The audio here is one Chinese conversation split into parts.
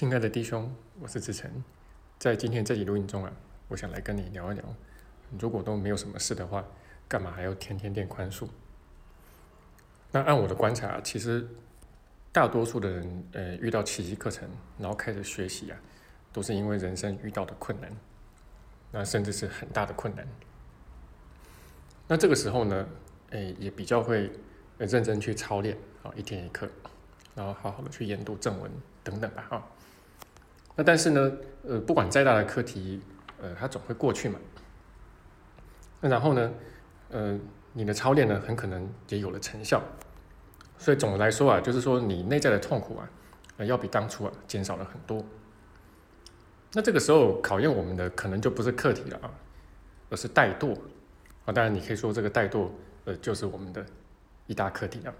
亲爱的弟兄，我是志成，在今天这集录音中啊，我想来跟你聊一聊，如果都没有什么事的话，干嘛还要天天练宽恕？那按我的观察，其实大多数的人，呃，遇到奇迹课程，然后开始学习啊，都是因为人生遇到的困难，那甚至是很大的困难。那这个时候呢，诶，也比较会认真去操练啊，一天一课，然后好好的去研读正文等等吧，哈。那但是呢，呃，不管再大的课题，呃，它总会过去嘛。那然后呢，呃，你的操练呢，很可能也有了成效。所以总的来说啊，就是说你内在的痛苦啊，呃，要比当初啊减少了很多。那这个时候考验我们的可能就不是课题了啊，而是怠惰啊。当然你可以说这个怠惰，呃，就是我们的一大课题啊。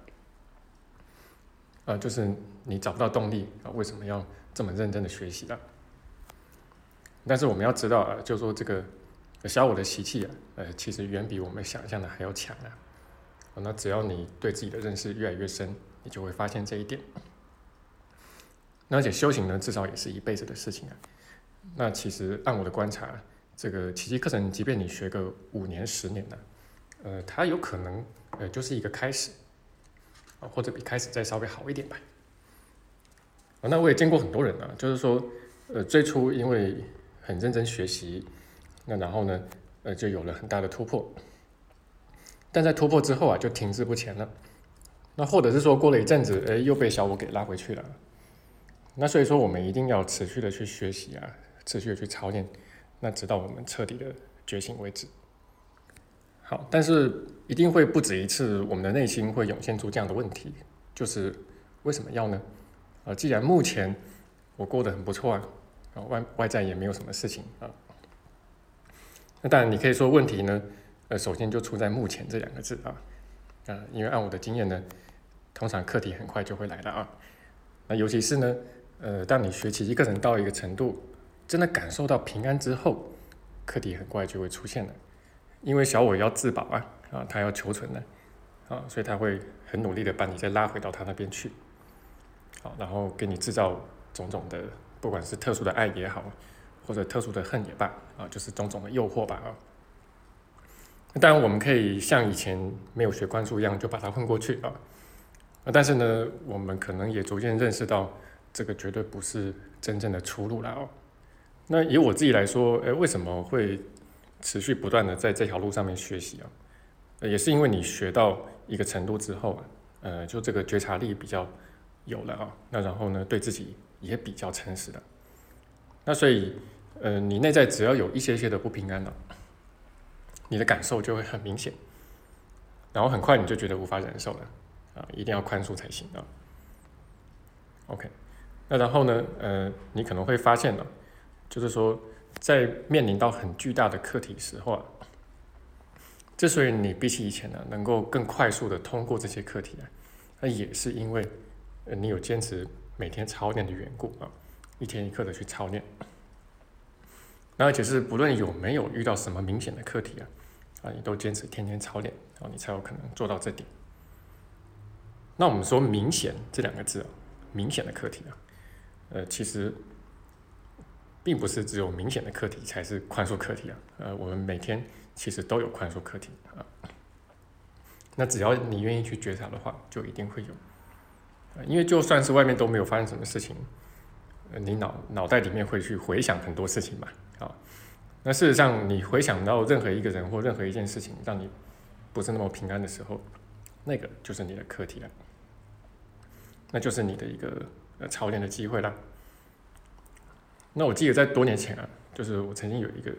呃，就是你找不到动力啊，为什么要？这么认真的学习了，但是我们要知道啊，就说这个小我的习气啊，呃，其实远比我们想象的还要强啊。那只要你对自己的认识越来越深，你就会发现这一点。那而且修行呢，至少也是一辈子的事情啊。那其实按我的观察，这个奇迹课程，即便你学个五年、十年呢，呃，它有可能呃就是一个开始啊，或者比开始再稍微好一点吧。那我也见过很多人啊，就是说，呃，最初因为很认真学习，那然后呢，呃，就有了很大的突破，但在突破之后啊，就停滞不前了。那或者是说过了一阵子，哎，又被小我给拉回去了。那所以说，我们一定要持续的去学习啊，持续的去操练，那直到我们彻底的觉醒为止。好，但是一定会不止一次，我们的内心会涌现出这样的问题，就是为什么要呢？啊，既然目前我过得很不错啊，啊外外在也没有什么事情啊，那当然你可以说问题呢，呃，首先就出在“目前”这两个字啊，啊，因为按我的经验呢，通常课题很快就会来了啊，那尤其是呢，呃，当你学习一个人到一个程度，真的感受到平安之后，课题很快就会出现了，因为小我要自保啊，啊，他要求存呢，啊，所以他会很努力的把你再拉回到他那边去。好，然后给你制造种种的，不管是特殊的爱也好，或者特殊的恨也罢，啊，就是种种的诱惑吧，啊。当然，我们可以像以前没有学关注一样，就把它混过去啊。啊，但是呢，我们可能也逐渐认识到，这个绝对不是真正的出路了哦。那以我自己来说，诶，为什么会持续不断的在这条路上面学习啊？也是因为你学到一个程度之后，呃，就这个觉察力比较。有了啊，那然后呢，对自己也比较诚实的，那所以，呃，你内在只要有一些些的不平安了，你的感受就会很明显，然后很快你就觉得无法忍受了，啊，一定要宽恕才行啊。OK，那然后呢，呃，你可能会发现了，就是说，在面临到很巨大的课题时候啊，之所以你比起以前呢，能够更快速的通过这些课题啊，那也是因为。你有坚持每天操练的缘故啊，一天一刻的去操练，那而且是不论有没有遇到什么明显的课题啊，啊，你都坚持天天操练，然后你才有可能做到这点。那我们说“明显”这两个字啊，明显的课题啊，呃，其实并不是只有明显的课题才是宽恕课题啊，呃，我们每天其实都有宽恕课题啊。那只要你愿意去觉察的话，就一定会有。因为就算是外面都没有发生什么事情，你脑脑袋里面会去回想很多事情嘛，啊，那事实上你回想到任何一个人或任何一件事情让你不是那么平安的时候，那个就是你的课题了，那就是你的一个呃操练的机会啦。那我记得在多年前啊，就是我曾经有一个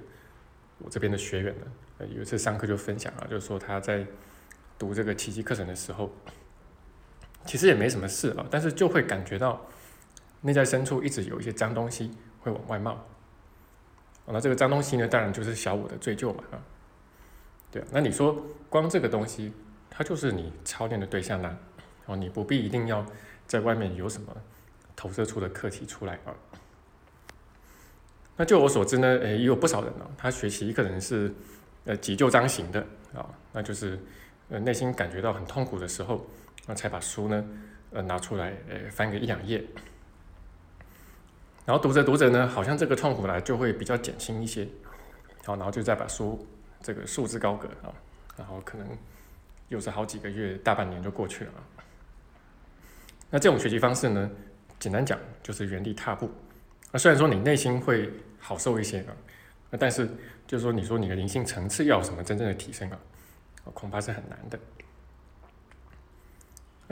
我这边的学员呢，有一次上课就分享啊，就是说他在读这个奇迹课程的时候。其实也没什么事啊，但是就会感觉到内在深处一直有一些脏东西会往外冒。那这个脏东西呢，当然就是小我的罪疚嘛，啊，对啊。那你说光这个东西，它就是你操练的对象呢，哦，你不必一定要在外面有什么投射出的课题出来啊。那就我所知呢，诶，也有不少人呢，他学习一个人是呃急救章型的啊，那就是呃内心感觉到很痛苦的时候。那才把书呢，呃，拿出来，呃，翻个一两页。然后读着读着呢，好像这个痛苦呢就会比较减轻一些，好，然后就再把书这个束之高阁啊，然后可能又是好几个月、大半年就过去了。那这种学习方式呢，简单讲就是原地踏步。那虽然说你内心会好受一些啊，那但是就是说你说你的灵性层次要有什么真正的提升啊，恐怕是很难的。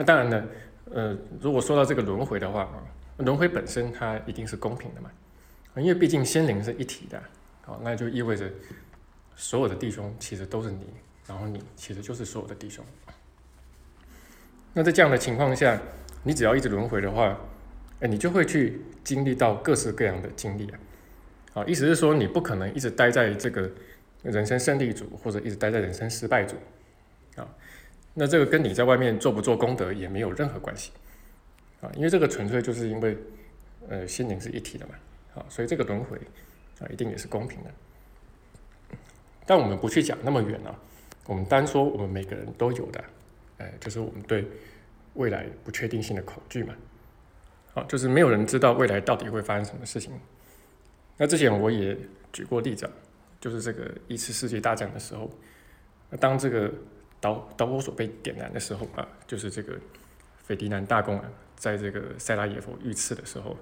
那当然呢，呃，如果说到这个轮回的话啊。轮回本身它一定是公平的嘛，因为毕竟心灵是一体的，好，那就意味着所有的弟兄其实都是你，然后你其实就是所有的弟兄。那在这样的情况下，你只要一直轮回的话，哎，你就会去经历到各式各样的经历啊，啊，意思是说你不可能一直待在这个人生胜利组，或者一直待在人生失败组，啊，那这个跟你在外面做不做功德也没有任何关系。啊，因为这个纯粹就是因为，呃，心灵是一体的嘛，啊，所以这个轮回啊，一定也是公平的。但我们不去讲那么远啊，我们单说我们每个人都有的，哎，就是我们对未来不确定性的恐惧嘛，啊，就是没有人知道未来到底会发生什么事情。那之前我也举过例子，就是这个一次世界大战的时候，当这个导导火索被点燃的时候啊，就是这个斐迪南大公啊。在这个塞拉耶夫遇刺的时候，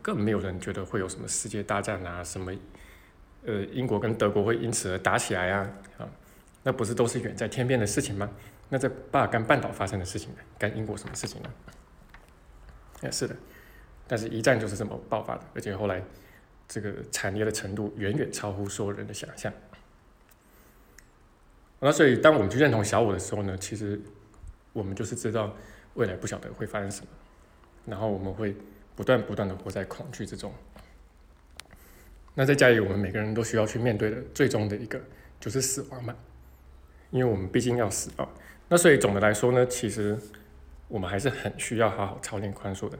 根本没有人觉得会有什么世界大战啊，什么呃英国跟德国会因此而打起来啊啊，那不是都是远在天边的事情吗？那在巴尔干半岛发生的事情呢，干英国什么事情呢？也是的，但是一战就是这么爆发的，而且后来这个惨烈的程度远远超乎所有人的想象。那所以当我们去认同小我的时候呢，其实我们就是知道未来不晓得会发生什么。然后我们会不断不断的活在恐惧之中。那在家里，我们每个人都需要去面对的最终的一个就是死亡嘛，因为我们毕竟要死啊。那所以总的来说呢，其实我们还是很需要好好操练宽恕的。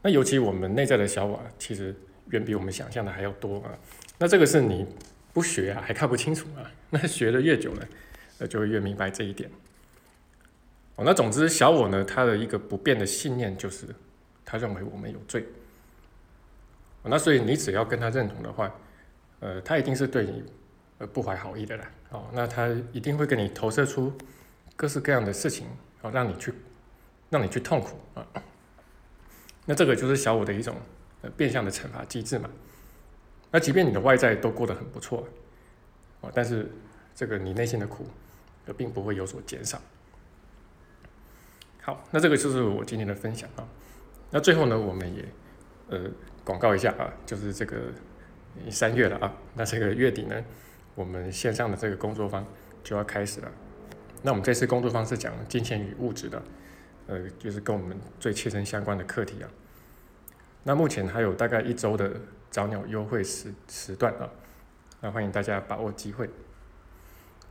那尤其我们内在的小我，其实远比我们想象的还要多啊。那这个是你不学啊，还看不清楚啊。那学的越久了，那，就会越明白这一点。哦，那总之小我呢，他的一个不变的信念就是。他认为我们有罪，那所以你只要跟他认同的话，呃，他一定是对你呃不怀好意的啦。哦，那他一定会给你投射出各式各样的事情，哦，让你去让你去痛苦啊。那这个就是小我的一种呃变相的惩罚机制嘛。那即便你的外在都过得很不错，哦，但是这个你内心的苦，并不会有所减少。好，那这个就是我今天的分享啊。那最后呢，我们也呃广告一下啊，就是这个三月了啊，那这个月底呢，我们线上的这个工作坊就要开始了。那我们这次工作坊是讲金钱与物质的，呃，就是跟我们最切身相关的课题啊。那目前还有大概一周的早鸟优惠时时段啊，那欢迎大家把握机会。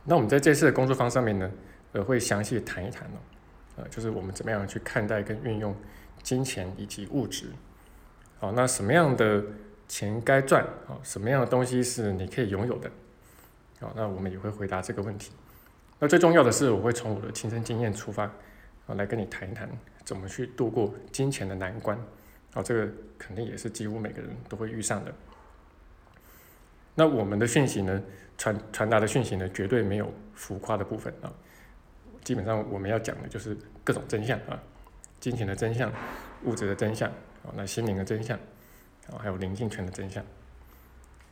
那我们在这次的工作坊上面呢，呃，会详细谈一谈哦，呃，就是我们怎么样去看待跟运用。金钱以及物质，好，那什么样的钱该赚？啊，什么样的东西是你可以拥有的？好，那我们也会回答这个问题。那最重要的是，我会从我的亲身经验出发，啊，来跟你谈一谈怎么去度过金钱的难关。好，这个肯定也是几乎每个人都会遇上的。那我们的讯息呢，传传达的讯息呢，绝对没有浮夸的部分啊。基本上我们要讲的就是各种真相啊。金钱的真相，物质的真相，啊，那心灵的真相，啊，还有灵性权的真相，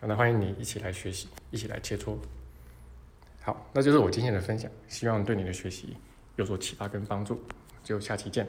那欢迎你一起来学习，一起来切磋。好，那就是我今天的分享，希望对你的学习有所启发跟帮助。就下期见。